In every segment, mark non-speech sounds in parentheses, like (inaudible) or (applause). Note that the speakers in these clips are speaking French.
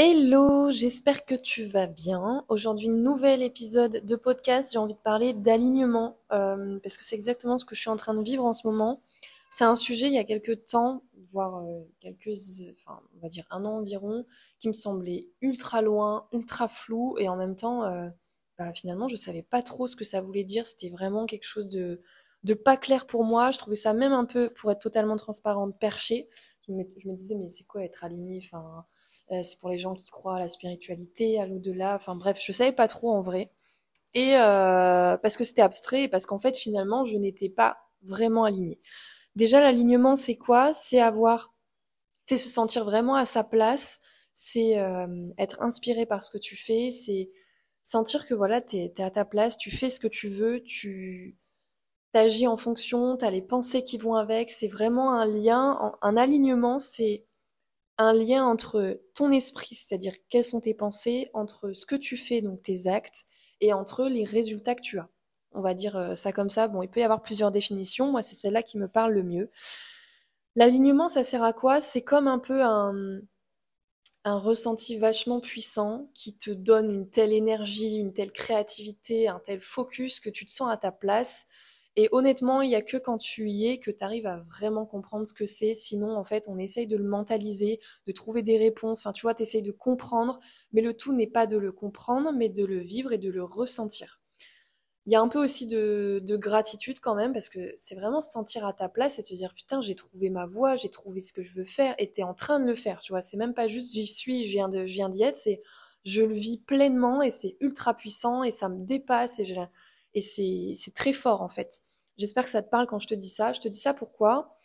Hello, j'espère que tu vas bien. Aujourd'hui, nouvel épisode de podcast. J'ai envie de parler d'alignement euh, parce que c'est exactement ce que je suis en train de vivre en ce moment. C'est un sujet il y a quelques temps, voire euh, quelques, enfin, on va dire un an environ, qui me semblait ultra loin, ultra flou et en même temps, euh, bah, finalement, je savais pas trop ce que ça voulait dire. C'était vraiment quelque chose de, de pas clair pour moi. Je trouvais ça même un peu, pour être totalement transparente, perché. Je me, je me disais, mais c'est quoi être aligné? Enfin, euh, c'est pour les gens qui croient à la spiritualité, à l'au-delà. Enfin bref, je savais pas trop en vrai. Et euh, parce que c'était abstrait et parce qu'en fait, finalement, je n'étais pas vraiment alignée. Déjà, l'alignement, c'est quoi? C'est avoir, c'est se sentir vraiment à sa place, c'est euh, être inspiré par ce que tu fais, c'est sentir que voilà, t'es es à ta place, tu fais ce que tu veux, tu t'agis en fonction, t'as les pensées qui vont avec, c'est vraiment un lien, un alignement, c'est un lien entre ton esprit, c'est-à-dire quelles sont tes pensées, entre ce que tu fais, donc tes actes, et entre les résultats que tu as. On va dire euh, ça comme ça. Bon, il peut y avoir plusieurs définitions. Moi, c'est celle-là qui me parle le mieux. L'alignement, ça sert à quoi? C'est comme un peu un, un ressenti vachement puissant qui te donne une telle énergie, une telle créativité, un tel focus que tu te sens à ta place et honnêtement, il n'y a que quand tu y es que tu arrives à vraiment comprendre ce que c'est. Sinon, en fait, on essaye de le mentaliser, de trouver des réponses. Enfin, tu vois, tu essayes de comprendre. Mais le tout n'est pas de le comprendre, mais de le vivre et de le ressentir. Il y a un peu aussi de, gratitude quand même, parce que c'est vraiment se sentir à ta place et te dire putain, j'ai trouvé ma voie, j'ai trouvé ce que je veux faire et tu es en train de le faire. Tu vois, c'est même pas juste j'y suis, je viens d'y être, c'est je le vis pleinement et c'est ultra puissant et ça me dépasse et c'est très fort en fait. J'espère que ça te parle quand je te dis ça. Je te dis ça pourquoi?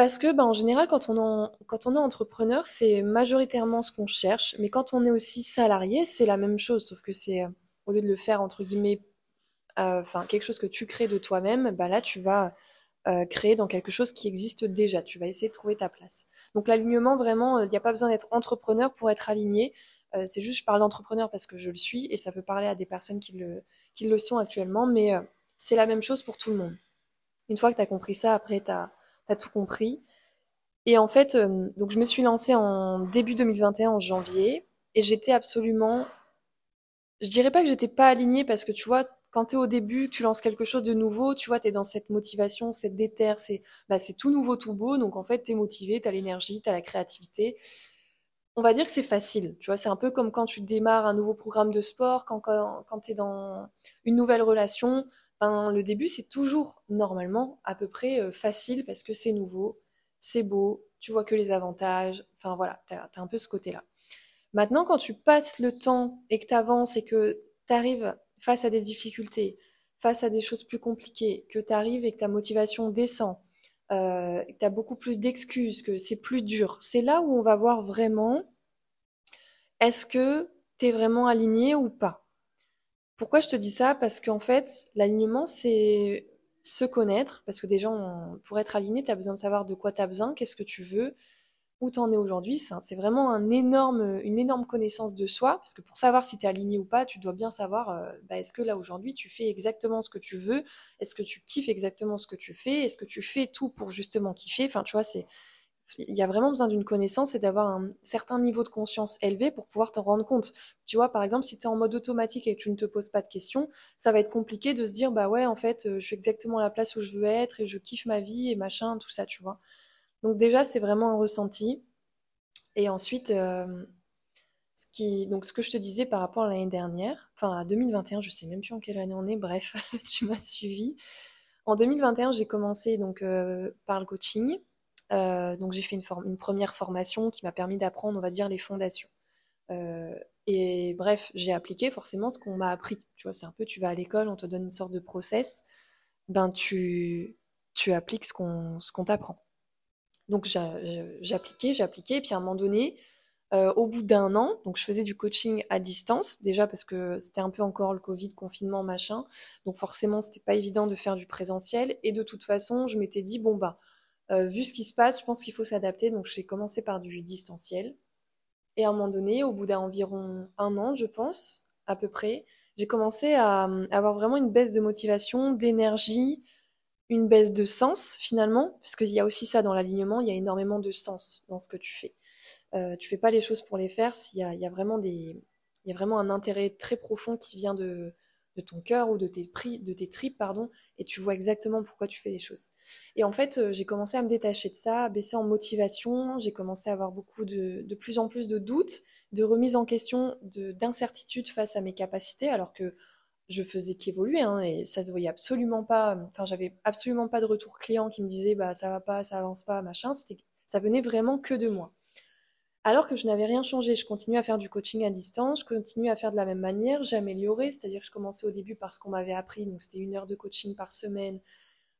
Parce que, ben, en général, quand on, est entrepreneur, c'est majoritairement ce qu'on cherche. Mais quand on est aussi salarié, c'est la même chose. Sauf que c'est, euh, au lieu de le faire, entre guillemets, euh, quelque chose que tu crées de toi-même, bah là, tu vas euh, créer dans quelque chose qui existe déjà. Tu vas essayer de trouver ta place. Donc, l'alignement, vraiment, il n'y a pas besoin d'être entrepreneur pour être aligné. c'est juste, je parle d'entrepreneur parce que je le suis et ça peut parler à des personnes qui le, qui le sont actuellement. Mais c'est la même chose pour tout le monde. Une fois que tu as compris ça, après, tu as, tout compris. Et en fait, euh, donc je me suis lancée en début 2021, en janvier, et j'étais absolument... Je dirais pas que j'étais pas alignée, parce que tu vois, quand tu es au début, tu lances quelque chose de nouveau, tu vois, tu es dans cette motivation, cette déterre, c'est bah, tout nouveau, tout beau, donc en fait, tu es motivé, tu as l'énergie, tu as la créativité. On va dire que c'est facile, tu vois, c'est un peu comme quand tu démarres un nouveau programme de sport, quand, quand, quand tu es dans une nouvelle relation, ben, le début, c'est toujours normalement à peu près euh, facile parce que c'est nouveau, c'est beau, tu vois que les avantages, enfin voilà, tu as, un peu ce côté-là. Maintenant, quand tu passes le temps et que tu avances et que tu arrives face à des difficultés, face à des choses plus compliquées, que tu arrives et que ta motivation descend, euh, que tu as beaucoup plus d'excuses, que c'est plus dur, c'est là où on va voir vraiment est-ce que tu es vraiment aligné ou pas. Pourquoi je te dis ça? Parce qu'en fait, l'alignement, c'est se connaître. Parce que déjà, pour être aligné, tu as besoin de savoir de quoi tu as besoin, qu'est-ce que tu veux, où tu en es aujourd'hui. C'est vraiment énorme, une énorme connaissance de soi. Parce que pour savoir si tu es aligné ou pas, tu dois bien savoir euh, bah, est-ce que là, aujourd'hui, tu fais exactement ce que tu veux? Est-ce que tu kiffes exactement ce que tu fais? Est-ce que tu fais tout pour justement kiffer? Enfin, tu vois, c'est il y a vraiment besoin d'une connaissance et d'avoir un certain niveau de conscience élevé pour pouvoir t'en rendre compte. Tu vois, par exemple, si tu es en mode automatique et que tu ne te poses pas de questions, ça va être compliqué de se dire, bah ouais, en fait, euh, je suis exactement à la place où je veux être et je kiffe ma vie et machin, tout ça, tu vois. Donc déjà, c'est vraiment un ressenti. Et ensuite, euh, ce donc ce que je te disais par rapport à l'année dernière, enfin à 2021, je sais même plus en quelle année on est, bref, (laughs) tu m'as suivi. En 2021, j'ai commencé donc euh, par le coaching. Euh, donc j'ai fait une, première formation qui m'a permis d'apprendre, on va dire, les fondations. Euh, et bref, j'ai appliqué forcément ce qu'on m'a appris. Tu vois, c'est un peu, tu vas à l'école, on te donne une sorte de process, ben tu, appliques ce qu'on t'apprend. Donc j'ai appliqué, et puis à un moment donné, euh, au bout d'un an, donc je faisais du coaching à distance, déjà parce que c'était un peu encore le Covid, confinement, machin, donc forcément c'était pas évident de faire du présentiel, et de toute façon, je m'étais dit, bon bah, euh, vu ce qui se passe, je pense qu'il faut s'adapter. Donc j'ai commencé par du distanciel. Et à un moment donné, au bout d'environ un an, je pense, à peu près, j'ai commencé à, avoir vraiment une baisse de motivation, d'énergie, une baisse de sens finalement, parce qu'il y a aussi ça dans l'alignement, il y a énormément de sens dans ce que tu fais. Euh, tu fais pas les choses pour les faire. Il y a vraiment des, il y a vraiment un intérêt très profond qui vient de, de ton cœur ou de tes, pri, de tes tripes, pardon, et tu vois exactement pourquoi tu fais les choses. Et en fait, euh, j'ai commencé à me détacher de ça, à baisser en motivation, j'ai commencé à avoir beaucoup de, de plus en plus de doutes, de remise en question, d'incertitude face à mes capacités, alors que je faisais qu'évoluer, hein, et ça se voyait absolument pas, enfin, j'avais absolument pas de retour client qui me disait, bah, ça va pas, ça avance pas, machin, ça venait vraiment que de moi. Alors que je n'avais rien changé, je continuais à faire du coaching à distance, je continuais à faire de la même manière, j'améliorais, c'est-à-dire que je commençais au début par ce qu'on m'avait appris, donc c'était une heure de coaching par semaine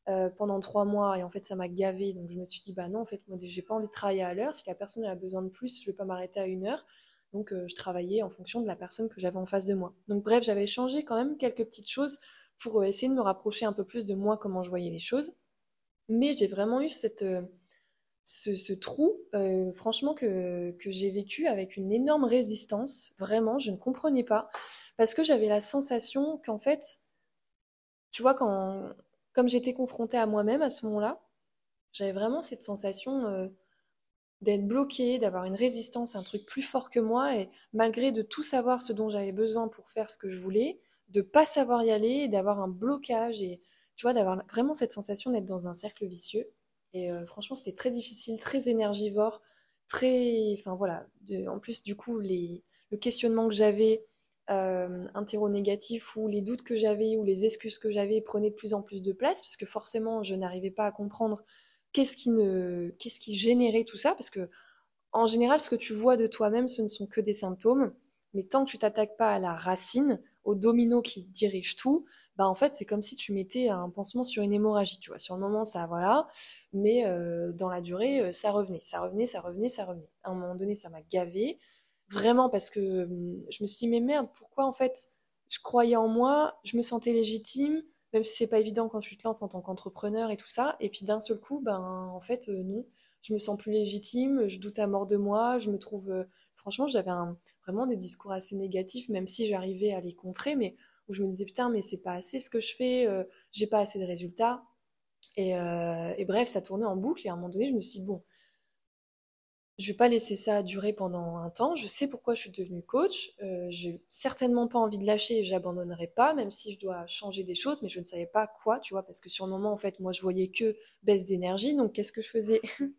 euh, pendant trois mois, et en fait ça m'a gavé, donc je me suis dit bah non, en fait moi j'ai pas envie de travailler à l'heure, si la personne a besoin de plus, je vais pas m'arrêter à une heure, donc euh, je travaillais en fonction de la personne que j'avais en face de moi. Donc bref, j'avais changé quand même quelques petites choses pour euh, essayer de me rapprocher un peu plus de moi, comment je voyais les choses, mais j'ai vraiment eu cette ce, trou, euh, franchement, que, j'ai vécu avec une énorme résistance. Vraiment, je ne comprenais pas. Parce que j'avais la sensation qu'en fait, tu vois, quand, comme j'étais confrontée à moi-même à ce moment-là, j'avais vraiment cette sensation euh, d'être bloquée, d'avoir une résistance, un truc plus fort que moi, et malgré de tout savoir ce dont j'avais besoin pour faire ce que je voulais, de pas savoir y aller, d'avoir un blocage, et tu vois, d'avoir vraiment cette sensation d'être dans un cercle vicieux. Et euh, franchement, c'était très difficile, très énergivore, très. Enfin voilà. en plus, du coup, le questionnement que j'avais, euh, négatif ou les doutes que j'avais ou les excuses que j'avais prenaient de plus en plus de place parce que forcément, je n'arrivais pas à comprendre qu'est-ce qui, ne, qu'est-ce qui générait tout ça parce que en général, ce que tu vois de toi-même, ce ne sont que des symptômes. Mais tant que tu t'attaques pas à la racine, au domino qui dirige tout, bah en fait c'est comme si tu mettais un pansement sur une hémorragie, tu vois. Sur le moment ça voilà, mais euh, dans la durée euh, ça revenait, ça revenait, ça revenait, ça revenait. À un moment donné ça m'a gavé, vraiment parce que hum, je me suis dit mais merde pourquoi en fait je croyais en moi, je me sentais légitime, même si c'est pas évident quand tu te lances en tant qu'entrepreneur et tout ça, et puis d'un seul coup ben en fait euh, non, je me sens plus légitime, je doute à mort de moi, je me trouve franchement j'avais vraiment des discours assez négatifs même si j'arrivais à les contrer mais où je me disais putain mais c'est pas assez ce que je fais, euh, j'ai pas assez de résultats. Euh, et, bref, ça tournait en boucle et à un moment donné, je me suis dit bon, je vais pas laisser ça durer pendant un temps. Je sais pourquoi je suis devenue coach. Euh, j'ai certainement pas envie de lâcher et j'abandonnerai pas, même si je dois changer des choses, mais je ne savais pas quoi, tu vois, parce que sur le moment, en fait, moi, je voyais que baisse d'énergie. Donc, qu'est-ce que je faisais? (laughs)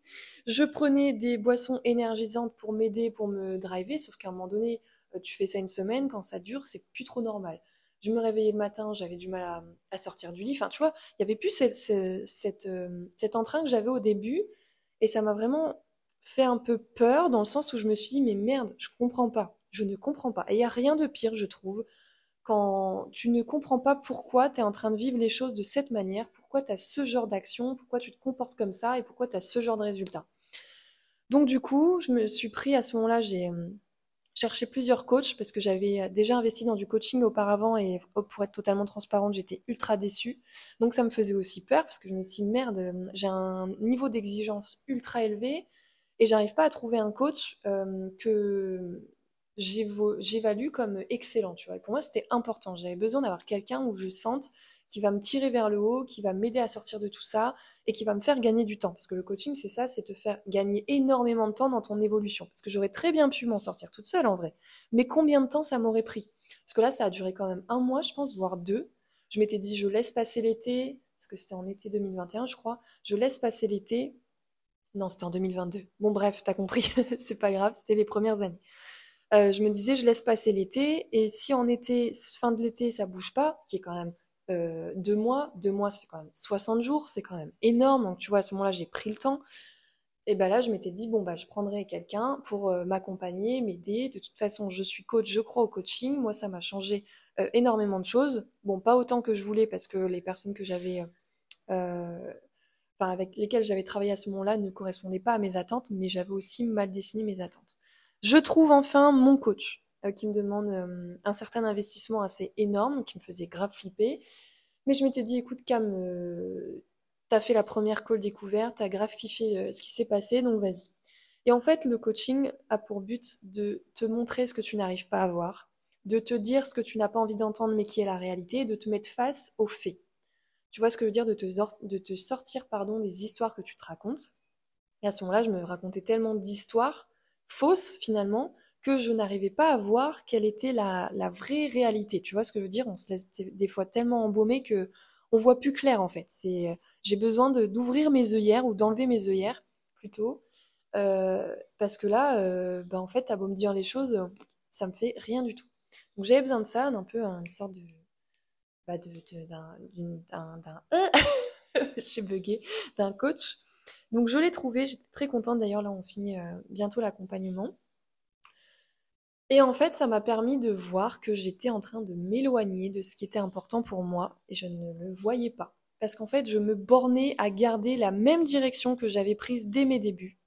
Je prenais des boissons énergisantes pour m'aider, pour me driver, sauf qu'à un moment donné, tu fais ça une semaine, quand ça dure, c'est plus trop normal je me réveillais le matin, j'avais du mal à, sortir du lit. Enfin, tu vois, il y avait plus cette, euh, cet entrain que j'avais au début. Et ça m'a vraiment fait un peu peur dans le sens où je me suis dit, mais merde, je comprends pas. Je ne comprends pas. Et il n'y a rien de pire, je trouve, quand tu ne comprends pas pourquoi tu es en train de vivre les choses de cette manière, pourquoi tu as ce genre d'action, pourquoi tu te comportes comme ça et pourquoi tu as ce genre de résultat. Donc du coup, je me suis pris à ce moment-là, j'ai cherché plusieurs coachs parce que j'avais déjà investi dans du coaching auparavant et oh, pour être totalement transparente, j'étais ultra déçue. Donc ça me faisait aussi peur parce que je me suis dit merde, j'ai un niveau d'exigence ultra élevé et j'arrive pas à trouver un coach euh, que j'évalue comme excellent, tu vois. Et pour moi, c'était important. J'avais besoin d'avoir quelqu'un où je sente qui va me tirer vers le haut, qui va m'aider à sortir de tout ça et qui va me faire gagner du temps. Parce que le coaching, c'est ça, c'est te faire gagner énormément de temps dans ton évolution. Parce que j'aurais très bien pu m'en sortir toute seule en vrai. Mais combien de temps ça m'aurait pris? Parce que là, ça a duré quand même un mois, je pense, voire deux. Je m'étais dit, je laisse passer l'été, parce que c'était en été 2021, je crois. Je laisse passer l'été. Non, c'était en 2022. Bon, bref, t'as compris, (laughs) c'est pas grave, c'était les premières années. Euh, je me disais, je laisse passer l'été, et si en été, fin de l'été, ça bouge pas, qui est quand même euh, deux mois, deux mois, c'est quand même 60 jours, c'est quand même énorme. Donc, tu vois, à ce moment-là, j'ai pris le temps. Et ben là, je m'étais dit, bon, bah, je prendrai quelqu'un pour euh, m'accompagner, m'aider. De toute façon, je suis coach, je crois au coaching. Moi, ça m'a changé euh, énormément de choses. Bon, pas autant que je voulais parce que les personnes que j'avais, avec lesquelles j'avais travaillé à ce moment-là ne correspondaient pas à mes attentes, mais j'avais aussi mal dessiné mes attentes. Je trouve enfin mon coach. Euh, qui me demande euh, un certain investissement assez énorme, qui me faisait grave flipper. Mais je m'étais dit, écoute Cam, euh, t'as fait la première call découverte, t'as grave kiffé ce qui s'est passé, donc vas-y. Et en fait, le coaching a pour but de te montrer ce que tu n'arrives pas à voir, de te dire ce que tu n'as pas envie d'entendre mais qui est la réalité, de te mettre face aux faits. Tu vois ce que je veux dire? De te, sortir pardon, des histoires que tu te racontes. Et à ce moment-là, je me racontais tellement d'histoires fausse finalement que je n'arrivais pas à voir quelle était la, vraie réalité. Tu vois ce que je veux dire? On se laisse des fois tellement embaumer que on voit plus clair en fait. C'est j'ai besoin d'ouvrir mes œillères ou d'enlever mes œillères plutôt euh, parce que là, euh, ben, en fait, t'as beau me dire les choses, ça me fait rien du tout. Donc j'avais besoin de ça, d'un peu une sorte de, bah de, d'un, d'un, (laughs) j'ai bugué, d'un coach. Donc je l'ai trouvé, j'étais très contente. D'ailleurs là, on finit euh, bientôt l'accompagnement. Et en fait, ça m'a permis de voir que j'étais en train de m'éloigner de ce qui était important pour moi et je ne le voyais pas. Parce qu'en fait, je me bornais à garder la même direction que j'avais prise dès mes débuts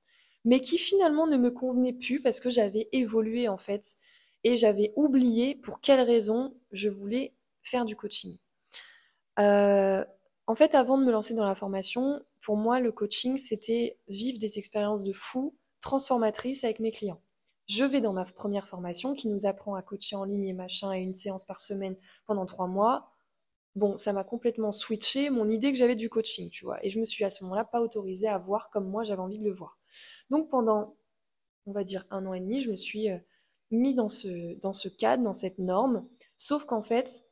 mais qui finalement ne me convenait plus parce que j'avais évolué en fait et j'avais oublié pour quelles raisons je voulais faire du coaching. Euh, en fait, avant de me lancer dans la formation, pour moi, le coaching, c'était vivre des expériences de fou, transformatrices avec mes clients. Je vais dans ma première formation qui nous apprend à coacher en ligne et machin et une séance par semaine pendant trois mois bon, ça m'a complètement switché mon idée que j'avais du coaching, tu vois. Et je me suis à ce moment-là pas autorisée à voir comme moi j'avais envie de le voir. Donc pendant, on va dire, un an et demi, je me suis euh, mis dans ce, dans ce cadre, dans cette norme. Sauf qu'en fait,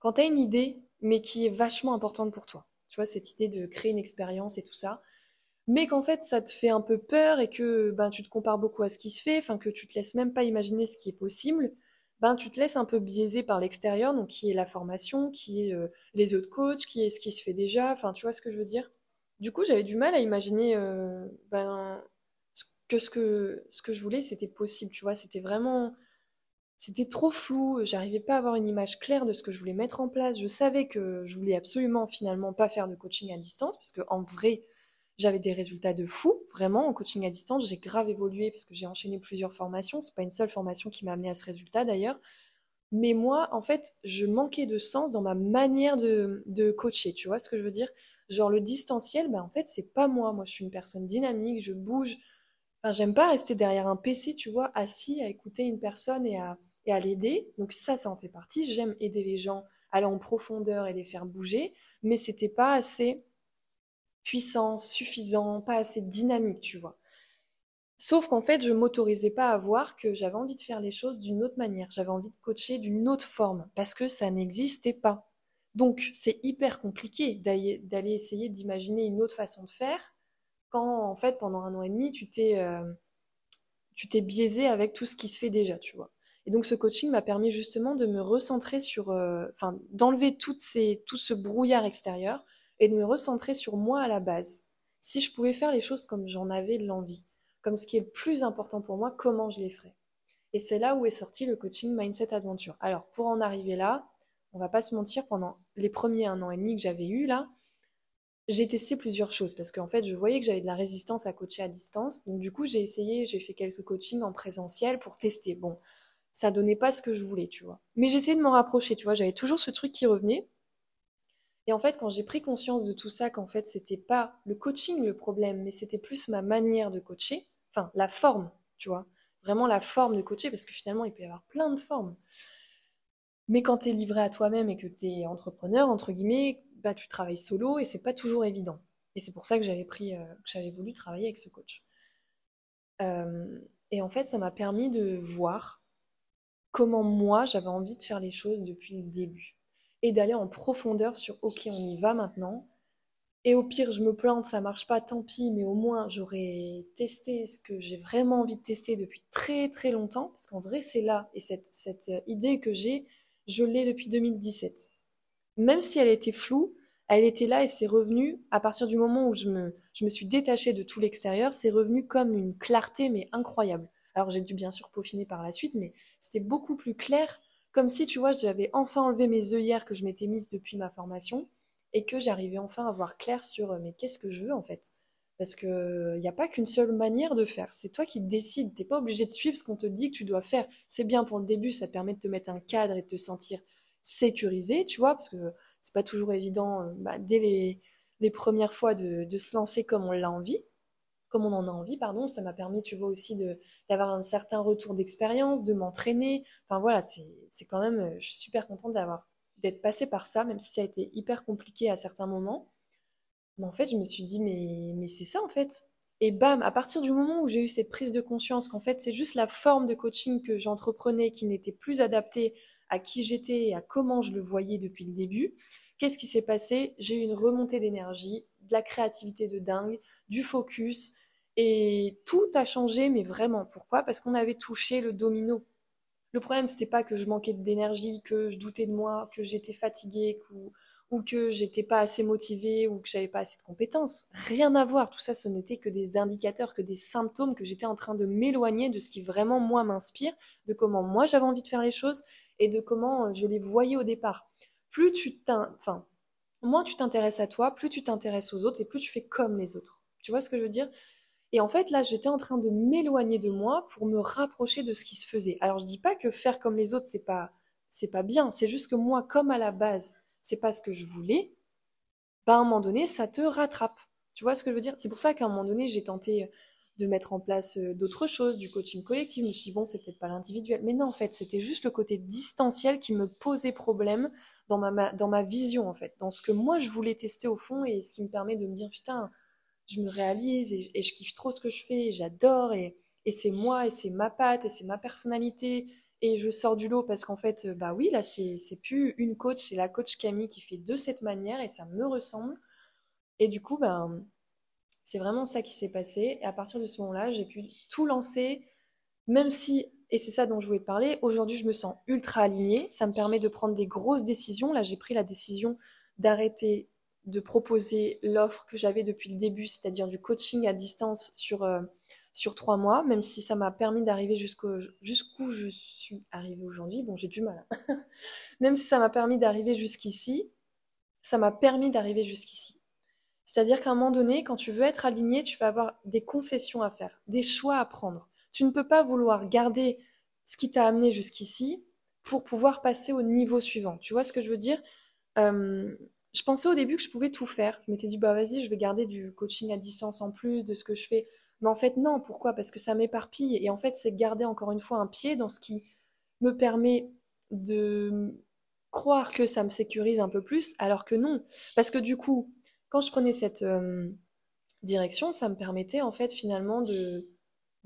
quand tu as une idée, mais qui est vachement importante pour toi, tu vois, cette idée de créer une expérience et tout ça, mais qu'en fait ça te fait un peu peur et que ben, tu te compares beaucoup à ce qui se fait, enfin que tu te laisses même pas imaginer ce qui est possible, ben, tu te laisses un peu biaiser par l'extérieur, donc qui est la formation, qui est euh, les autres coachs, qui est ce qui se fait déjà, enfin tu vois ce que je veux dire? Du coup, j'avais du mal à imaginer euh, ben, que ce que ce que je voulais, c'était possible, tu vois, c'était vraiment c'était trop flou, j'arrivais pas à avoir une image claire de ce que je voulais mettre en place. Je savais que je voulais absolument finalement pas faire de coaching à distance parce que en vrai, j'avais des résultats de fou, vraiment, en coaching à distance. J'ai grave évolué parce que j'ai enchaîné plusieurs formations. C'est pas une seule formation qui m'a amené à ce résultat d'ailleurs. Mais moi, en fait, je manquais de sens dans ma manière de, de coacher. Tu vois ce que je veux dire? Genre le distanciel, bah en fait, c'est pas moi. Moi, je suis une personne dynamique, je bouge. Enfin, j'aime pas rester derrière un PC, tu vois, assis à écouter une personne et à, et à l'aider. Donc ça, ça en fait partie. J'aime aider les gens, aller en profondeur et les faire bouger. Mais c'était pas assez puissant, suffisant, pas assez dynamique, tu vois. Sauf qu'en fait, je m'autorisais pas à voir que j'avais envie de faire les choses d'une autre manière, j'avais envie de coacher d'une autre forme, parce que ça n'existait pas. Donc, c'est hyper compliqué d'aller essayer d'imaginer une autre façon de faire quand, en fait, pendant un an et demi, tu t'es euh, tu t'es biaisé avec tout ce qui se fait déjà, tu vois. Et donc, ce coaching m'a permis justement de me recentrer sur, euh, enfin, d'enlever tout ce brouillard extérieur et de me recentrer sur moi à la base. Si je pouvais faire les choses comme j'en avais l'envie, comme ce qui est le plus important pour moi, comment je les ferais? Et c'est là où est sorti le coaching Mindset Adventure. Alors, pour en arriver là, on va pas se mentir, pendant les premiers un an et demi que j'avais eu là, j'ai testé plusieurs choses parce qu'en fait, je voyais que j'avais de la résistance à coacher à distance. Donc, du coup, j'ai essayé, j'ai fait quelques coachings en présentiel pour tester. Bon, ça donnait pas ce que je voulais, tu vois. Mais j'essayais de m'en rapprocher, tu vois. J'avais toujours ce truc qui revenait. Et en fait, quand j'ai pris conscience de tout ça, qu'en fait, c'était pas le coaching le problème, mais c'était plus ma manière de coacher, enfin, la forme, tu vois, vraiment la forme de coacher, parce que finalement, il peut y avoir plein de formes. Mais quand tu es livré à toi-même et que tu es entrepreneur, entre guillemets, bah, tu travailles solo et c'est pas toujours évident. Et c'est pour ça que j'avais pris, euh, voulu travailler avec ce coach. Euh, et en fait, ça m'a permis de voir comment moi j'avais envie de faire les choses depuis le début et d'aller en profondeur sur ok, on y va maintenant. Et au pire, je me plante, ça marche pas, tant pis, mais au moins j'aurais testé ce que j'ai vraiment envie de tester depuis très très longtemps, parce qu'en vrai c'est là, et cette, cette idée que j'ai, je l'ai depuis 2017. Même si elle était floue, elle était là et c'est revenu, à partir du moment où je me, je me suis détachée de tout l'extérieur, c'est revenu comme une clarté mais incroyable. Alors j'ai dû bien sûr peaufiner par la suite, mais c'était beaucoup plus clair comme si, tu vois, j'avais enfin enlevé mes œillères que je m'étais mises depuis ma formation et que j'arrivais enfin à voir clair sur euh, mais qu'est-ce que je veux en fait? Parce qu'il n'y a pas qu'une seule manière de faire. C'est toi qui décides. Tu n'es pas obligé de suivre ce qu'on te dit que tu dois faire. C'est bien pour le début, ça permet de te mettre un cadre et de te sentir sécurisé, tu vois, parce que c'est pas toujours évident euh, bah, dès les, premières fois de se lancer comme on l'a envie comme on en a envie, pardon. Ça m'a permis, tu vois, aussi d'avoir un certain retour d'expérience, de m'entraîner. Enfin voilà, c'est quand même, euh, je suis super contente d'être passée par ça, même si ça a été hyper compliqué à certains moments. Mais en fait, je me suis dit, mais, mais c'est ça en fait. Et bam, à partir du moment où j'ai eu cette prise de conscience qu'en fait c'est juste la forme de coaching que j'entreprenais qui n'était plus adaptée à qui j'étais et à comment je le voyais depuis le début, qu'est-ce qui s'est passé? J'ai eu une remontée d'énergie, de la créativité de dingue, du focus, et tout a changé, mais vraiment. Pourquoi? Parce qu'on avait touché le domino. Le problème, c'était pas que je manquais d'énergie, que je doutais de moi, que j'étais fatiguée, ou que j'étais pas assez motivée, ou que j'avais pas assez de compétences. Rien à voir. Tout ça, ce n'était que des indicateurs, que des symptômes, que j'étais en train de m'éloigner de ce qui vraiment moi m'inspire, de comment moi j'avais envie de faire les choses et de comment je les voyais au départ. Plus tu enfin, moins tu t'intéresses à toi, plus tu t'intéresses aux autres et plus tu fais comme les autres. Tu vois ce que je veux dire? Et en fait, là, j'étais en train de m'éloigner de moi pour me rapprocher de ce qui se faisait. Alors, je dis pas que faire comme les autres, c'est pas, c'est pas bien. C'est juste que moi, comme à la base, c'est pas ce que je voulais, bah, à un moment donné, ça te rattrape. Tu vois ce que je veux dire? C'est pour ça qu'à un moment donné, j'ai tenté de mettre en place euh, d'autres choses, du coaching collectif. Je me suis dit, bon, c'est peut-être pas l'individuel. Mais non, en fait, c'était juste le côté distanciel qui me posait problème dans ma, dans ma vision, en fait. Dans ce que moi, je voulais tester au fond et ce qui me permet de me dire, putain, je me réalise et, je kiffe trop ce que je fais, j'adore et, c'est moi et c'est ma patte et c'est ma personnalité et je sors du lot parce qu'en fait, bah oui, là, c'est plus une coach, c'est la coach Camille qui fait de cette manière et ça me ressemble. Et du coup, ben, c'est vraiment ça qui s'est passé. Et à partir de ce moment-là, j'ai pu tout lancer, même si, et c'est ça dont je voulais te parler, aujourd'hui, je me sens ultra alignée. Ça me permet de prendre des grosses décisions. Là, j'ai pris la décision d'arrêter de proposer l'offre que j'avais depuis le début, c'est-à-dire du coaching à distance sur, euh, sur trois mois, même si ça m'a permis d'arriver jusqu'où je suis arrivée aujourd'hui. Bon, j'ai du mal. Hein. (laughs) même si ça m'a permis d'arriver jusqu'ici, ça m'a permis d'arriver jusqu'ici. C'est-à-dire qu'à un moment donné, quand tu veux être aligné, tu vas avoir des concessions à faire, des choix à prendre. Tu ne peux pas vouloir garder ce qui t'a amené jusqu'ici pour pouvoir passer au niveau suivant. Tu vois ce que je veux dire? Euh, je pensais au début que je pouvais tout faire. Je m'étais dit, bah vas-y, je vais garder du coaching à distance en plus de ce que je fais. Mais en fait, non. Pourquoi? Parce que ça m'éparpille. Et en fait, c'est garder encore une fois un pied dans ce qui me permet de croire que ça me sécurise un peu plus, alors que non. Parce que du coup, quand je prenais cette euh, direction, ça me permettait en fait finalement de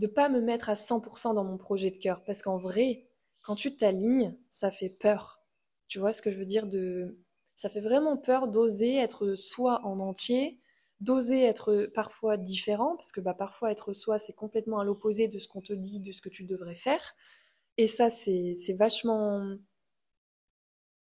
ne pas me mettre à 100% dans mon projet de cœur. Parce qu'en vrai, quand tu t'alignes, ça fait peur. Tu vois ce que je veux dire de ça fait vraiment peur d'oser être soi en entier, d'oser être parfois différent, parce que bah, parfois être soi, c'est complètement à l'opposé de ce qu'on te dit, de ce que tu devrais faire. Et ça, c'est vachement...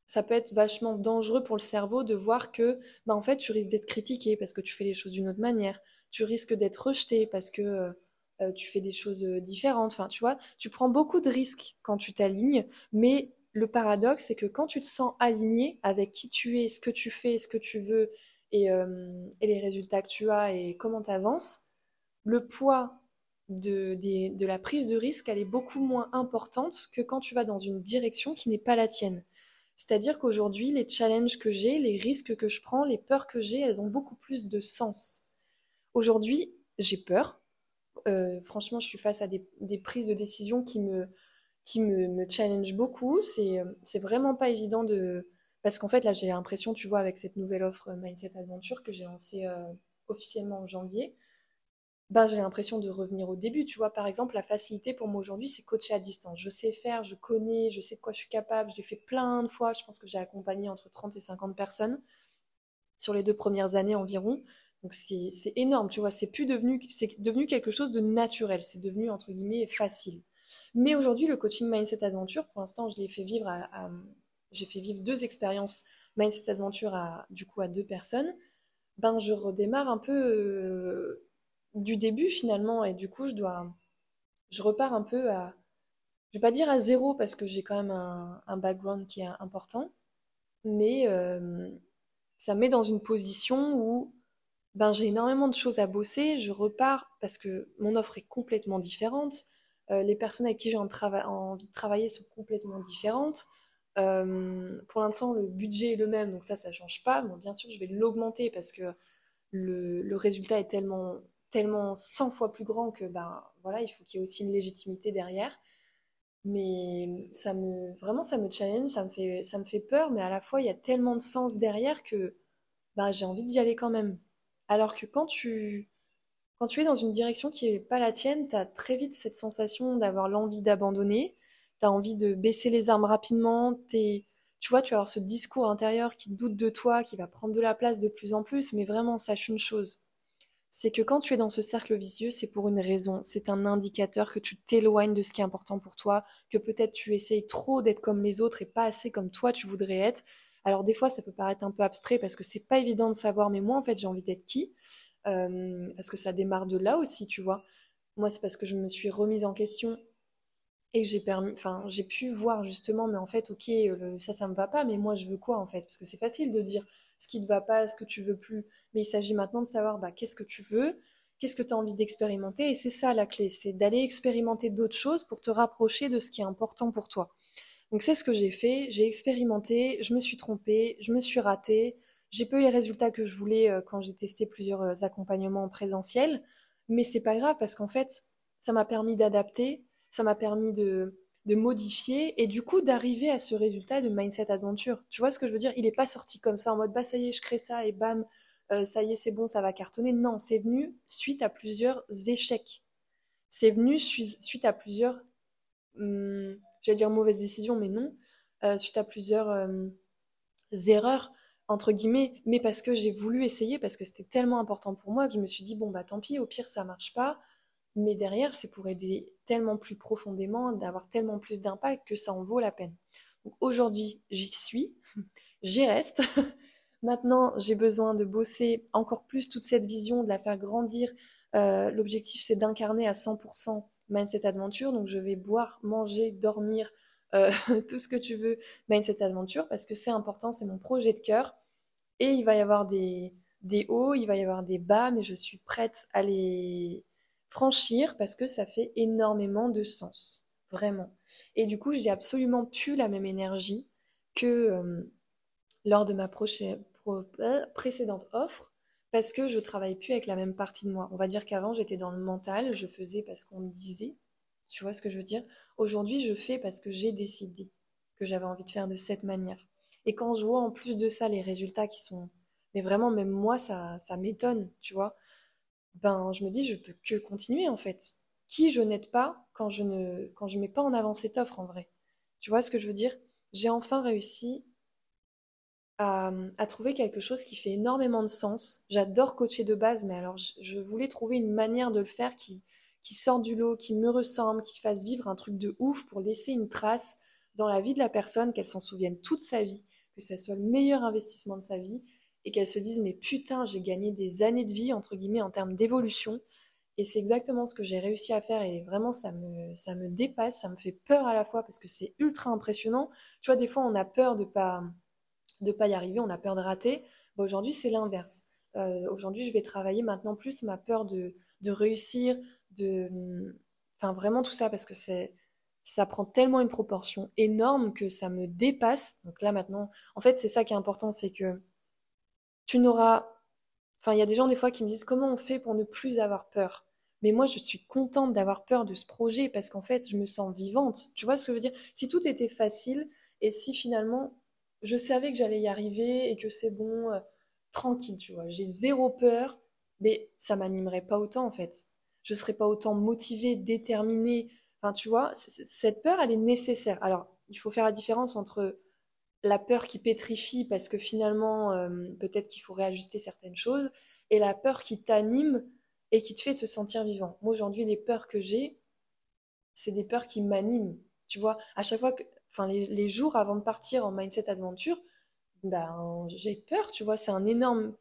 Ça peut être vachement dangereux pour le cerveau de voir que, bah, en fait, tu risques d'être critiqué parce que tu fais les choses d'une autre manière. Tu risques d'être rejeté parce que euh, tu fais des choses euh, différentes. Enfin, tu vois, tu prends beaucoup de risques quand tu t'alignes, mais le paradoxe, c'est que quand tu te sens aligné avec qui tu es, ce que tu fais, ce que tu veux et, euh, les résultats que tu as et comment tu avances, le poids de, la prise de risque, elle est beaucoup moins importante que quand tu vas dans une direction qui n'est pas la tienne. C'est-à-dire qu'aujourd'hui, les challenges que j'ai, les risques que je prends, les peurs que j'ai, elles ont beaucoup plus de sens. Aujourd'hui, j'ai peur. Euh, franchement, je suis face à des prises de décision qui me, qui me, me challenge beaucoup. C'est, c'est vraiment pas évident de. Parce qu'en fait, là, j'ai l'impression, tu vois, avec cette nouvelle offre Mindset Adventure que j'ai lancée euh, officiellement en janvier, bah, j'ai l'impression de revenir au début. Tu vois, par exemple, la facilité pour moi aujourd'hui, c'est coacher à distance. Je sais faire, je connais, je sais de quoi je suis capable. J'ai fait plein de fois. Je pense que j'ai accompagné entre 30 et 50 personnes sur les deux premières années environ. Donc c'est, énorme, tu vois. C'est devenu, c'est devenu quelque chose de naturel. C'est devenu, entre guillemets, facile. Mais aujourd'hui, le coaching Mindset Adventure, pour l'instant, je l'ai fait vivre à, j'ai fait vivre deux expériences Mindset Adventure à, du coup, à deux personnes. Ben, je redémarre un peu euh, du début finalement, et du coup, je dois, je repars un peu à, je vais pas dire à zéro parce que j'ai quand même un, background qui est important, mais euh, ça me met dans une position où ben, j'ai énormément de choses à bosser. Je repars parce que mon offre est complètement différente. Euh, les personnes avec qui j'ai envie de travailler sont complètement différentes. Euh, pour l'instant, le budget est le même, donc ça, ça change pas. Bon, bien sûr, je vais l'augmenter parce que le, résultat est tellement, tellement 100 fois plus grand que, ben, voilà, il faut qu'il y ait aussi une légitimité derrière. Mais ça me, vraiment, ça me challenge, ça me fait, ça me fait peur, mais à la fois, il y a tellement de sens derrière que, ben, j'ai envie d'y aller quand même. Alors que quand tu, quand tu es dans une direction qui n'est pas la tienne, tu as très vite cette sensation d'avoir l'envie d'abandonner, tu as envie de baisser les armes rapidement, tu vois, tu vas avoir ce discours intérieur qui doute de toi, qui va prendre de la place de plus en plus, mais vraiment, sache une chose, c'est que quand tu es dans ce cercle vicieux, c'est pour une raison, c'est un indicateur que tu t'éloignes de ce qui est important pour toi, que peut-être tu essayes trop d'être comme les autres et pas assez comme toi tu voudrais être. Alors des fois, ça peut paraître un peu abstrait parce que c'est pas évident de savoir, mais moi en fait, j'ai envie d'être qui? Euh, Parce que ça démarre de là aussi, tu vois. Moi, c'est parce que je me suis remise en question et j'ai permis, enfin, j'ai pu voir justement, mais en fait, ok, ça, ça me va pas, mais moi, je veux quoi en fait? Parce que c'est facile de dire ce qui te va pas, ce que tu veux plus, mais il s'agit maintenant de savoir, bah, qu'est-ce que tu veux, qu'est-ce que tu as envie d'expérimenter, et c'est ça la clé, c'est d'aller expérimenter d'autres choses pour te rapprocher de ce qui est important pour toi. Donc c'est ce que j'ai fait, j'ai expérimenté, je me suis trompée, je me suis ratée, j'ai pas eu les résultats que je voulais euh, quand j'ai testé plusieurs euh, accompagnements en présentiel, mais c'est pas grave parce qu'en fait, ça m'a permis d'adapter, ça m'a permis de, modifier et du coup d'arriver à ce résultat de mindset adventure. Tu vois ce que je veux dire? Il n'est pas sorti comme ça en mode bah ça y est, je crée ça et bam, euh, ça y est, c'est bon, ça va cartonner. Non, c'est venu suite à plusieurs échecs. C'est venu suite à plusieurs hum, j'allais dire mauvaise décision, mais non, suite à plusieurs erreurs, entre guillemets, mais parce que j'ai voulu essayer, parce que c'était tellement important pour moi que je me suis dit, bon, bah tant pis, au pire, ça marche pas, mais derrière, c'est pour aider tellement plus profondément, d'avoir tellement plus d'impact que ça en vaut la peine. Aujourd'hui, j'y suis, (laughs) j'y reste. (laughs) Maintenant, j'ai besoin de bosser encore plus toute cette vision, de la faire grandir. Euh, l'objectif, c'est d'incarner à 100% Mindset Adventure. Donc, je vais boire, manger, dormir, euh, (laughs) tout ce que tu veux, Mindset Adventure, parce que c'est important, c'est mon projet de cœur. Et il va y avoir des, des hauts, il va y avoir des bas, mais je suis prête à les franchir parce que ça fait énormément de sens. Vraiment. Et du coup, j'ai absolument plus la même énergie que euh, lors de ma prochaine, euh, précédente offre parce que je travaille plus avec la même partie de moi. On va dire qu'avant, j'étais dans le mental, je faisais parce qu'on me disait. Tu vois ce que je veux dire? Aujourd'hui, je fais parce que j'ai décidé que j'avais envie de faire de cette manière. Et quand je vois en plus de ça les résultats qui sont... Mais vraiment, même moi, ça, ça m'étonne, tu vois. Ben, je me dis, je peux que continuer, en fait. Qui je n'aide pas quand je ne quand je mets pas en avant cette offre, en vrai? Tu vois ce que je veux dire? J'ai enfin réussi à, trouver quelque chose qui fait énormément de sens. J'adore coacher de base, mais alors je, voulais trouver une manière de le faire qui, qui sort du lot, qui me ressemble, qui fasse vivre un truc de ouf pour laisser une trace dans la vie de la personne, qu'elle s'en souvienne toute sa vie, que ça soit le meilleur investissement de sa vie et qu'elle se dise mais putain j'ai gagné des années de vie entre guillemets en termes d'évolution et c'est exactement ce que j'ai réussi à faire et vraiment ça me ça me dépasse ça me fait peur à la fois parce que c'est ultra impressionnant tu vois des fois on a peur de pas de pas y arriver, on a peur de rater. Bah, aujourd'hui, c'est l'inverse. Euh, aujourd'hui, je vais travailler maintenant plus ma peur de, réussir, de, enfin vraiment tout ça parce que c'est ça prend tellement une proportion énorme que ça me dépasse. Donc là maintenant, en fait, c'est ça qui est important, c'est que tu n'auras, enfin, il y a des gens des fois qui me disent comment on fait pour ne plus avoir peur? Mais moi, je suis contente d'avoir peur de ce projet parce qu'en fait, je me sens vivante. Tu vois ce que je veux dire? Si tout était facile et si finalement je savais que j'allais y arriver et que c'est bon, euh, tranquille, tu vois. J'ai zéro peur, mais ça m'animerait pas autant en fait. Je serais pas autant motivée, déterminée. Enfin, tu vois, cette peur, elle est nécessaire. Alors, il faut faire la différence entre la peur qui pétrifie parce que finalement, euh, peut-être qu'il faut réajuster certaines choses, et la peur qui t'anime et qui te fait te sentir vivant. Moi, aujourd'hui, les peurs que j'ai, c'est des peurs qui m'animent. Tu vois, à chaque fois que, enfin les, jours avant de partir en mindset adventure, ben, j'ai peur, tu vois, c'est un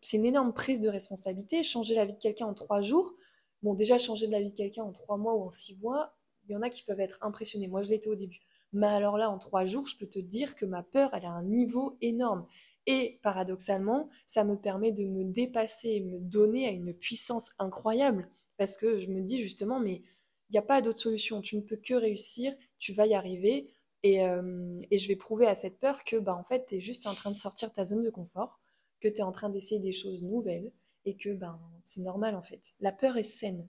c'est une énorme prise de responsabilité. Changer la vie de quelqu'un en trois jours, bon, déjà changer de la vie de quelqu'un en trois mois ou en six mois, il y en a qui peuvent être impressionnés. Moi, je l'étais au début. Mais alors là, en trois jours, je peux te dire que ma peur, elle a un niveau énorme. Et paradoxalement, ça me permet de me dépasser et me donner à une puissance incroyable. Parce que je me dis justement, mais il n'y a pas d'autre solution. Tu ne peux que réussir, tu vas y arriver. Euh, et, je vais prouver à cette peur que, bah, en fait, tu es juste en train de sortir de ta zone de confort, que tu es en train d'essayer des choses nouvelles et que ben, c'est normal, en fait. La peur est saine.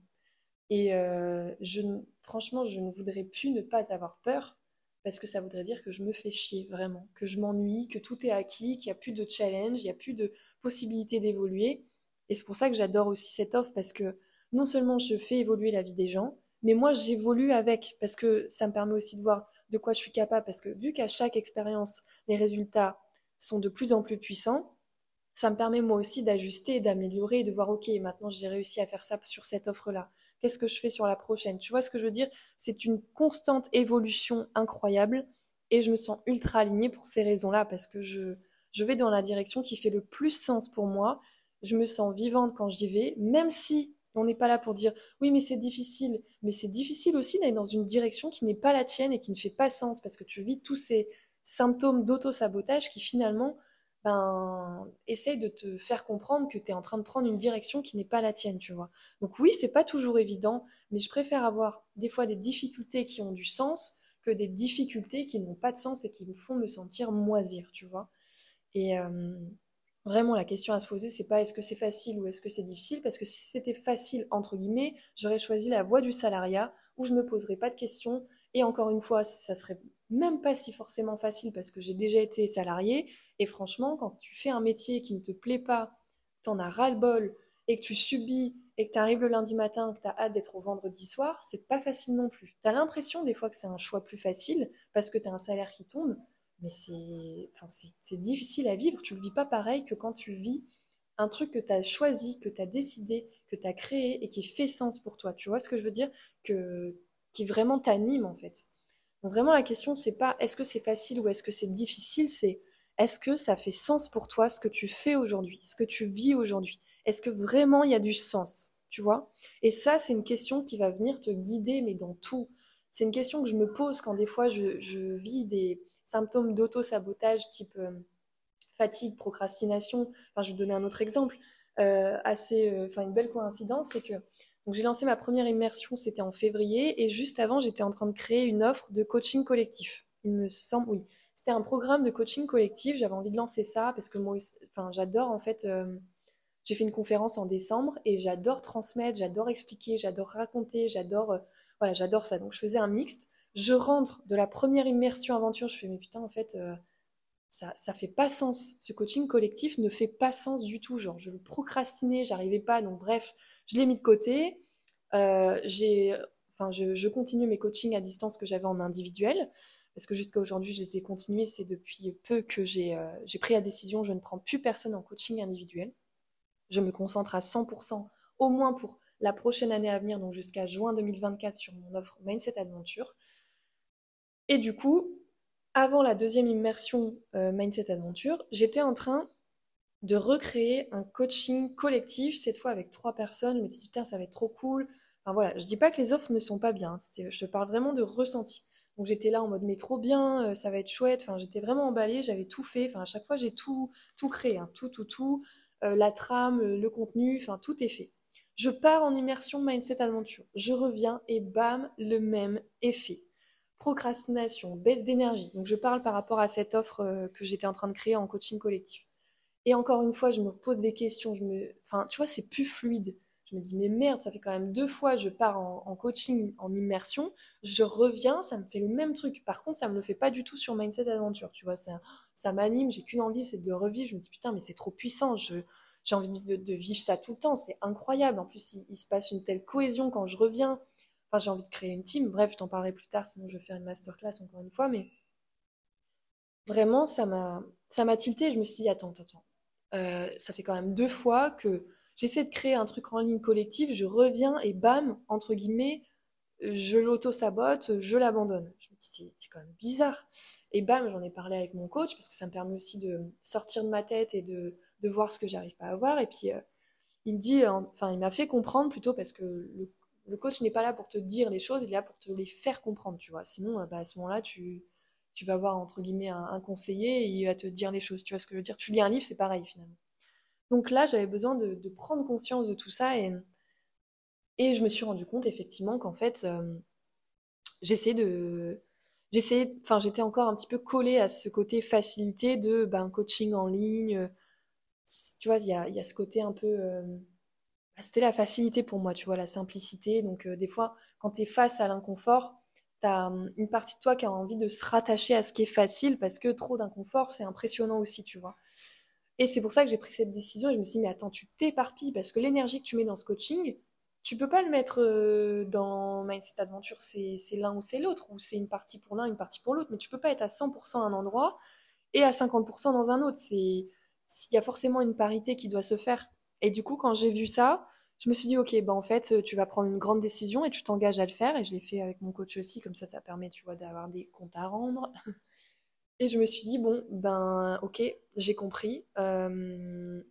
Et euh, je, franchement, je ne voudrais plus ne pas avoir peur parce que ça voudrait dire que je me fais chier, vraiment, que je m'ennuie, que tout est acquis, qu'il n'y a plus de challenge, il n'y a plus de possibilité d'évoluer. Et c'est pour ça que j'adore aussi cette offre parce que non seulement je fais évoluer la vie des gens, mais moi j'évolue avec parce que ça me permet aussi de voir de quoi je suis capable parce que vu qu'à chaque expérience les résultats sont de plus en plus puissants, ça me permet moi aussi d'ajuster, d'améliorer, de voir ok maintenant j'ai réussi à faire ça sur cette offre là. Qu'est-ce que je fais sur la prochaine? Tu vois ce que je veux dire? C'est une constante évolution incroyable et je me sens ultra alignée pour ces raisons-là parce que je, je vais dans la direction qui fait le plus sens pour moi. Je me sens vivante quand j'y vais, même si on n'est pas là pour dire oui, mais c'est difficile. Mais c'est difficile aussi d'aller dans une direction qui n'est pas la tienne et qui ne fait pas sens parce que tu vis tous ces symptômes d'auto-sabotage qui finalement ben, essayent de te faire comprendre que tu es en train de prendre une direction qui n'est pas la tienne, tu vois. Donc oui, c'est pas toujours évident, mais je préfère avoir des fois des difficultés qui ont du sens que des difficultés qui n'ont pas de sens et qui me font me sentir moisir, tu vois. Et, euh, Vraiment, la question à se poser, c'est pas est-ce que c'est facile ou est-ce que c'est difficile, parce que si c'était facile, entre guillemets, j'aurais choisi la voie du salariat, où je me poserais pas de questions, et encore une fois, ça serait même pas si forcément facile, parce que j'ai déjà été salarié, et franchement, quand tu fais un métier qui ne te plaît pas, t'en as ras-le-bol, et que tu subis, et que tu arrives le lundi matin, que tu as hâte d'être au vendredi soir, c'est pas facile non plus. Tu as l'impression des fois que c'est un choix plus facile, parce que tu as un salaire qui tombe, mais c'est enfin, difficile à vivre. Tu le vis pas pareil que quand tu vis un truc que tu as choisi, que tu as décidé, que tu as créé et qui fait sens pour toi. Tu vois ce que je veux dire? Que, Qui vraiment t'anime en fait. Donc vraiment la question c'est pas est-ce que c'est facile ou est-ce que c'est difficile, c'est est-ce que ça fait sens pour toi ce que tu fais aujourd'hui, ce que tu vis aujourd'hui? Est-ce que vraiment il y a du sens tu vois? Et ça, c'est une question qui va venir te guider, mais dans tout. C'est une question que je me pose quand des fois je, vis des, symptômes d'auto-sabotage type euh, fatigue, procrastination. Enfin, je vais donner un autre exemple. Euh, assez, euh, une belle coïncidence, c'est que j'ai lancé ma première immersion, c'était en février, et juste avant, j'étais en train de créer une offre de coaching collectif. Il me semble, oui. C'était un programme de coaching collectif. J'avais envie de lancer ça parce que moi, enfin, j'adore en fait. j'ai fait une conférence en décembre et j'adore transmettre, j'adore expliquer, j'adore raconter, j'adore, voilà, j'adore ça. Donc, je faisais un mixte je rentre de la première immersion aventure, je fais mais putain en fait euh, ça ça fait pas sens. Ce coaching collectif ne fait pas sens du tout. Genre je le procrastinais, j'arrivais pas. Donc bref, je l'ai mis de côté. Euh, j'ai enfin je, continue mes coachings à distance que j'avais en individuel parce que jusqu'à aujourd'hui je les ai continués. C'est depuis peu que j'ai euh, j'ai pris la décision. Je ne prends plus personne en coaching individuel. Je me concentre à 100% au moins pour la prochaine année à venir, donc jusqu'à juin 2024 sur mon offre Mindset Adventure. Et du coup, avant la deuxième immersion euh, Mindset Adventure, j'étais en train de recréer un coaching collectif, cette fois avec trois personnes. Je me dis, putain, ça va être trop cool. Enfin voilà, je dis pas que les offres ne sont pas bien, hein. je parle vraiment de ressenti. Donc j'étais là en mode, mais trop bien, euh, ça va être chouette. Enfin, j'étais vraiment emballée, j'avais tout fait. Enfin, à chaque fois, j'ai tout, tout créé, hein. tout, tout, tout. Euh, la trame, le contenu, enfin, tout est fait. Je pars en immersion Mindset Adventure. Je reviens et bam, le même effet procrastination, baisse d'énergie. Donc je parle par rapport à cette offre euh, que j'étais en train de créer en coaching collectif. Et encore une fois, je me pose des questions. Je me... Enfin, tu vois, c'est plus fluide. Je me dis, mais merde, ça fait quand même deux fois, je pars en, coaching, en immersion, je reviens, ça me fait le même truc. Par contre, ça me le fait pas du tout sur Mindset Adventure, tu vois, ça, ça m'anime, j'ai qu'une envie, c'est de le revivre. Je me dis, putain, mais c'est trop puissant, j'ai envie de, vivre ça tout le temps, c'est incroyable. En plus, il, se passe une telle cohésion quand je reviens j'ai envie de créer une team. Bref, je t'en parlerai plus tard, sinon je vais faire une masterclass encore une fois. Mais vraiment, ça m'a, ça m'a tilté. Je me suis dit, attends, attends, euh, ça fait quand même deux fois que j'essaie de créer un truc en ligne collectif, je reviens et bam, entre guillemets, je l'auto-sabote, je l'abandonne. Je me dis, c'est quand même bizarre. Et bam, j'en ai parlé avec mon coach parce que ça me permet aussi de sortir de ma tête et de, voir ce que j'arrive pas à voir. Et puis, euh, il dit, enfin, il m'a fait comprendre plutôt parce que le, coach n'est pas là pour te dire les choses, il est là pour te les faire comprendre, tu vois. Sinon, euh, bah, à ce moment-là, tu, tu vas voir, entre guillemets, un, conseiller et il va te dire les choses. Tu vois ce que je veux dire? Tu lis un livre, c'est pareil, finalement. Donc là, j'avais besoin de, prendre conscience de tout ça et, je me suis rendu compte, effectivement, qu'en fait, euh, j'essayais de... Enfin, j'étais encore un petit peu collée à ce côté facilité de ben, coaching en ligne. Tu vois, il y a, ce côté un peu... Euh, c'était la facilité pour moi, tu vois, la simplicité. Donc euh, des fois, quand tu es face à l'inconfort, tu as hum, une partie de toi qui a envie de se rattacher à ce qui est facile parce que trop d'inconfort, c'est impressionnant aussi, tu vois. Et c'est pour ça que j'ai pris cette décision et je me suis dit, mais attends, tu t'éparpilles parce que l'énergie que tu mets dans ce coaching, tu peux pas le mettre euh, dans Mindset Adventure, c'est l'un ou c'est l'autre, ou c'est une partie pour l'un, une partie pour l'autre, mais tu peux pas être à 100% à un endroit et à 50% dans un autre. Il y a forcément une parité qui doit se faire. Et du coup, quand j'ai vu ça, je me suis dit, ok, ben en fait, tu vas prendre une grande décision et tu t'engages à le faire. Et je l'ai fait avec mon coach aussi, comme ça, ça permet, tu vois, d'avoir des comptes à rendre. (laughs) Et je me suis dit, bon, ben, ok, j'ai compris. Euh,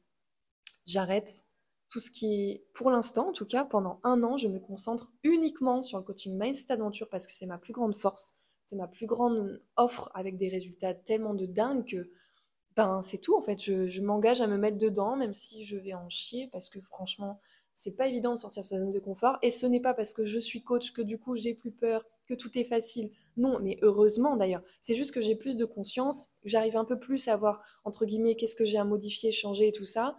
j'arrête tout ce qui est, pour l'instant en tout cas, pendant un an, je me concentre uniquement sur le coaching Mindset Adventure parce que c'est ma plus grande force, c'est ma plus grande offre avec des résultats tellement de dingue que ben c'est tout en fait. Je, je m'engage à me mettre dedans, même si je vais en chier parce que franchement, c'est pas évident de sortir de sa zone de confort. Et ce n'est pas parce que je suis coach que du coup j'ai plus peur, que tout est facile. Non, mais heureusement d'ailleurs. C'est juste que j'ai plus de conscience, j'arrive un peu plus à voir, entre guillemets, qu'est-ce que j'ai à modifier, changer et tout ça.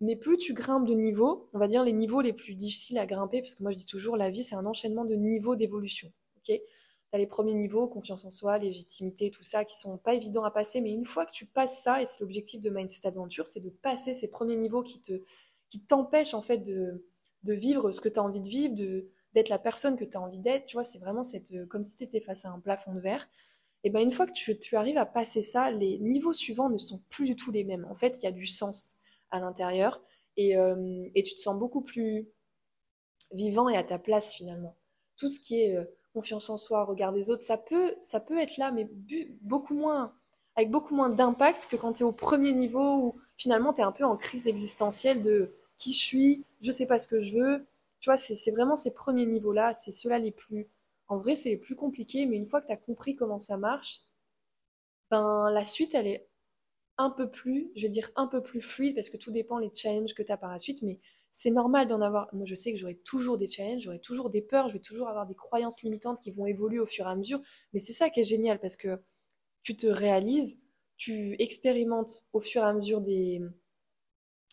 Mais plus tu grimpes de niveau, on va dire les niveaux les plus difficiles à grimper, parce que moi je dis toujours, la vie c'est un enchaînement de niveaux d'évolution. ok? Tu as les premiers niveaux, confiance en soi, légitimité, tout ça, qui sont pas évidents à passer, mais une fois que tu passes ça, et c'est l'objectif de Mindset Adventure, c'est de passer ces premiers niveaux qui te qui t'empêchent en fait de, de vivre ce que tu as envie de vivre, de d'être la personne que tu as envie d'être, tu vois, c'est vraiment cette, comme si tu étais face à un plafond de verre. Et ben une fois que tu, tu arrives à passer ça, les niveaux suivants ne sont plus du tout les mêmes. En fait, il y a du sens à l'intérieur et, euh, et, tu te sens beaucoup plus vivant et à ta place finalement. Tout ce qui est euh, confiance en soi, regard des autres, ça peut, ça peut être là, mais beaucoup moins, avec beaucoup moins d'impact que quand tu es au premier niveau où finalement tu es un peu en crise existentielle de qui je suis, je sais pas ce que je veux. Tu vois, c'est vraiment ces premiers niveaux-là, c'est ceux-là les plus. En vrai, c'est les plus compliqués, mais une fois que tu as compris comment ça marche, ben la suite, elle est un peu plus, je vais dire un peu plus fluide parce que tout dépend les challenges que tu as par la suite, mais c'est normal d'en avoir. Moi, je sais que j'aurai toujours des challenges, j'aurai toujours des peurs, je vais toujours avoir des croyances limitantes qui vont évoluer au fur et à mesure, mais c'est ça qui est génial parce que tu te réalises, tu expérimentes au fur et à mesure des,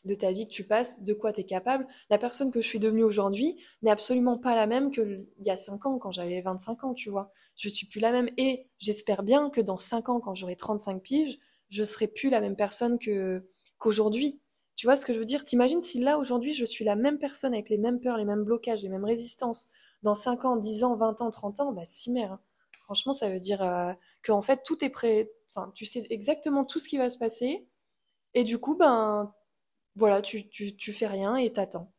de ta vie que tu passes, de quoi tu es capable. La personne que je suis devenue aujourd'hui n'est absolument pas la même qu'il y a 5 ans, quand j'avais 25 ans, tu vois. Je suis plus la même et j'espère bien que dans 5 ans, quand j'aurai 35 piges, je serai plus la même personne que qu'aujourd'hui. Tu vois ce que je veux dire? T'imagines si là, aujourd'hui, je suis la même personne avec les mêmes peurs, les mêmes blocages, les mêmes résistances. Dans 5 ans, 10 ans, 20 ans, 30 ans, bah si mère. Hein. Franchement, ça veut dire euh, que en fait, tout est prêt. Enfin, tu sais exactement tout ce qui va se passer. Et du coup, ben, voilà, tu, tu, fais rien et t'attends.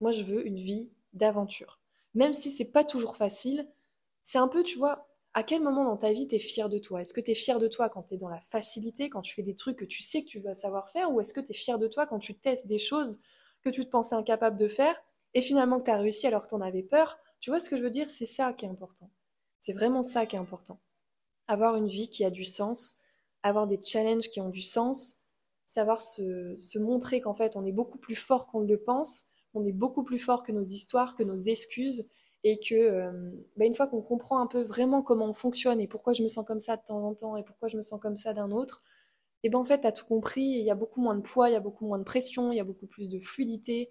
Moi, je veux une vie d'aventure. Même si c'est pas toujours facile, c'est un peu, tu vois, à quel moment dans ta vie tu es fier de toi? Est-ce que tu es fier de toi quand tu es dans la facilité, quand tu fais des trucs que tu sais que tu vas savoir faire? Ou est-ce que tu es fier de toi quand tu testes des choses que tu te pensais incapable de faire et finalement que tu as réussi alors que tu en avais peur? Tu vois ce que je veux dire? C'est ça qui est important. C'est vraiment ça qui est important. Avoir une vie qui a du sens, avoir des challenges qui ont du sens, savoir se, montrer qu'en fait on est beaucoup plus fort qu'on ne le pense, on est beaucoup plus fort que nos histoires, que nos excuses, et que euh, bah, une fois qu'on comprend un peu vraiment comment on fonctionne et pourquoi je me sens comme ça de temps en temps et pourquoi je me sens comme ça d'un autre, et ben en fait tu as tout compris, il y a beaucoup moins de poids, il y a beaucoup moins de pression, il y a beaucoup plus de fluidité.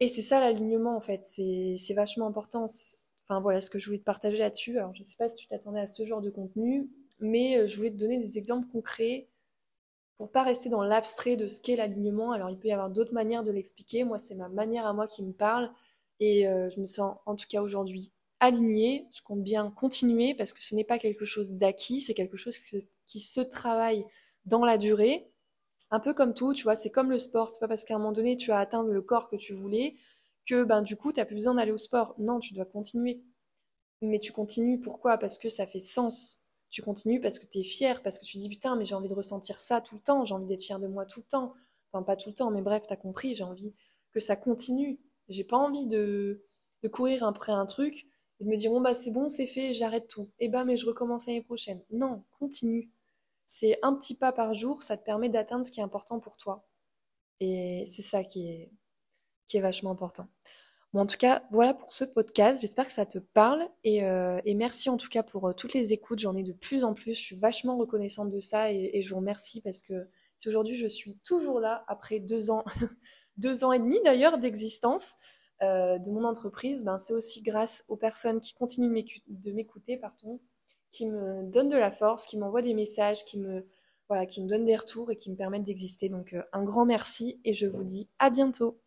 Et c'est ça l'alignement en fait, c'est vachement important. Enfin voilà ce que je voulais te partager là-dessus. Alors je sais pas si tu t'attendais à ce genre de contenu, mais euh, je voulais te donner des exemples concrets pour pas rester dans l'abstrait de ce qu'est l'alignement. Alors il peut y avoir d'autres manières de l'expliquer. Moi, c'est ma manière à moi qui me parle et euh, je me sens en tout cas aujourd'hui alignée. Je compte bien continuer parce que ce n'est pas quelque chose d'acquis, c'est quelque chose qui se travaille dans la durée. Un peu comme tout, tu vois, c'est comme le sport. C'est pas parce qu'à un moment donné tu as atteint le corps que tu voulais que ben du coup tu n'as plus besoin d'aller au sport. Non, tu dois continuer. Mais tu continues pourquoi? Parce que ça fait sens tu continues parce que tu es fier, parce que tu dis putain, mais j'ai envie de ressentir ça tout le temps, j'ai envie d'être fier de moi tout le temps. Enfin, pas tout le temps, mais bref, tu as compris, j'ai envie que ça continue. J'ai pas envie de, de courir après un truc et de me dire bon, bah c'est bon, c'est fait, j'arrête tout. Et eh bah, mais je recommence l'année prochaine. Non, continue. C'est un petit pas par jour, ça te permet d'atteindre ce qui est important pour toi. Et c'est ça qui est, qui est vachement important. En tout cas, voilà pour ce podcast. J'espère que ça te parle et, euh, merci en tout cas pour euh, toutes les écoutes. J'en ai de plus en plus. Je suis vachement reconnaissante de ça et, je vous remercie parce que si aujourd'hui je suis toujours là après deux ans, (laughs) deux ans et demi d'ailleurs d'existence euh, de mon entreprise, ben, c'est aussi grâce aux personnes qui continuent de m'écouter, pardon, qui me donnent de la force, qui m'envoient des messages, qui me voilà, qui me donnent des retours et qui me permettent d'exister. Donc un grand merci et je vous dis à bientôt.